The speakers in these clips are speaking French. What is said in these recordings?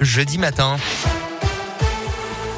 jeudi matin.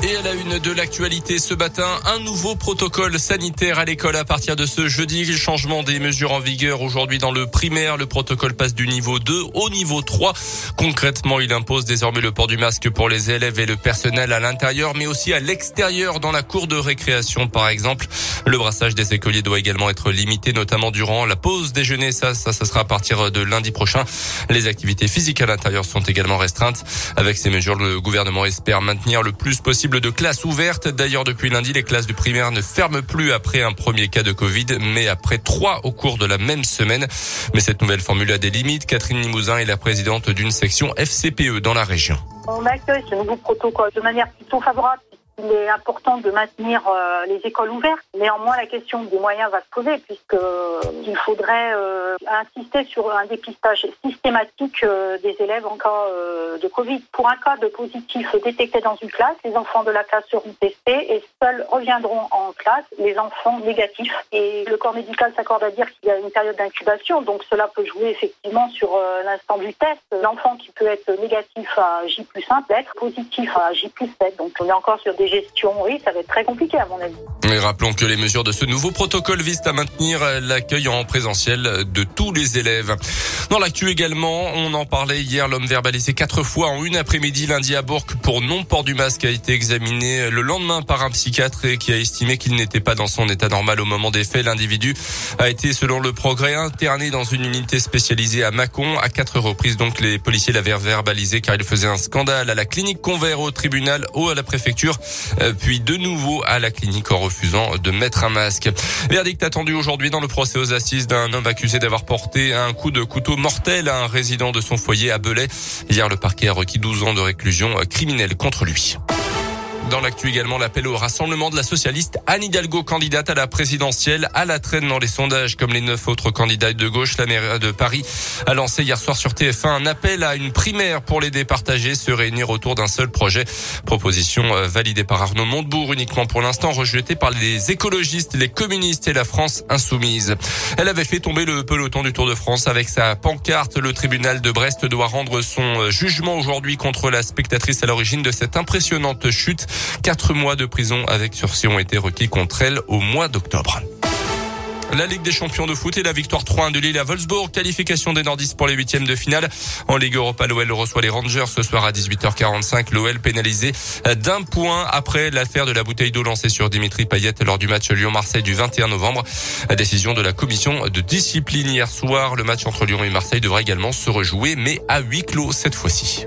Et à la une de l'actualité ce matin, un nouveau protocole sanitaire à l'école à partir de ce jeudi. Changement des mesures en vigueur aujourd'hui dans le primaire. Le protocole passe du niveau 2 au niveau 3. Concrètement, il impose désormais le port du masque pour les élèves et le personnel à l'intérieur, mais aussi à l'extérieur dans la cour de récréation, par exemple. Le brassage des écoliers doit également être limité, notamment durant la pause déjeuner. Ça, ça, ça sera à partir de lundi prochain. Les activités physiques à l'intérieur sont également restreintes. Avec ces mesures, le gouvernement espère maintenir le plus possible de classes ouvertes. D'ailleurs, depuis lundi, les classes du primaire ne ferment plus après un premier cas de Covid, mais après trois au cours de la même semaine. Mais cette nouvelle formule a des limites. Catherine Limousin est la présidente d'une section FCPE dans la région. On accueille protocole de manière plutôt favorable il est important de maintenir euh, les écoles ouvertes. Néanmoins, la question des moyens va se poser puisque euh, faudrait euh, insister sur un dépistage systématique des élèves en cas de Covid. Pour un cas de positif détecté dans une classe, les enfants de la classe seront testés et seuls reviendront en classe les enfants négatifs. Et le corps médical s'accorde à dire qu'il y a une période d'incubation, donc cela peut jouer effectivement sur l'instant du test. L'enfant qui peut être négatif à J plus 1 peut être positif à J plus 7. Donc on est encore sur des gestion, oui, ça va être très compliqué à mon avis. Mais rappelons que les mesures de ce nouveau protocole visent à maintenir l'accueil en présentiel de tous les élèves. Dans l'actu également, on en parlait hier, l'homme verbalisé quatre fois en une après-midi lundi à Bourg pour non-port du masque a été examiné le lendemain par un psychiatre et qui a estimé qu'il n'était pas dans son état normal au moment des faits. L'individu a été, selon le progrès, interné dans une unité spécialisée à Mâcon. À quatre reprises, donc, les policiers l'avaient verbalisé car il faisait un scandale à la clinique Convert, au tribunal, ou à la préfecture. Euh, puis de nouveau à la clinique en refusant de mettre un masque. Verdict attendu aujourd'hui dans le procès aux assises d'un homme accusé d'avoir porté un coup de couteau mortel à un résident de son foyer à Belay. Hier, le parquet a requis 12 ans de réclusion criminelle contre lui. Dans l'actu également, l'appel au rassemblement de la socialiste Anne Hidalgo, candidate à la présidentielle, à la traîne dans les sondages comme les neuf autres candidats de gauche. La maire de Paris a lancé hier soir sur TF1 un appel à une primaire pour les départager, se réunir autour d'un seul projet. Proposition euh, validée par Arnaud Montebourg uniquement pour l'instant, rejetée par les écologistes, les communistes et la France insoumise. Elle avait fait tomber le peloton du Tour de France avec sa pancarte. Le tribunal de Brest doit rendre son euh, jugement aujourd'hui contre la spectatrice à l'origine de cette impressionnante chute. Quatre mois de prison avec sursis ont été requis contre elle au mois d'octobre. La Ligue des champions de foot et la victoire 3-1 de Lille à Wolfsburg. Qualification des nordistes pour les huitièmes de finale. En Ligue Europa, l'OL reçoit les Rangers ce soir à 18h45. L'OL pénalisé d'un point après l'affaire de la bouteille d'eau lancée sur Dimitri Payet lors du match Lyon-Marseille du 21 novembre. Décision de la commission de discipline hier soir. Le match entre Lyon et Marseille devra également se rejouer, mais à huis clos cette fois-ci.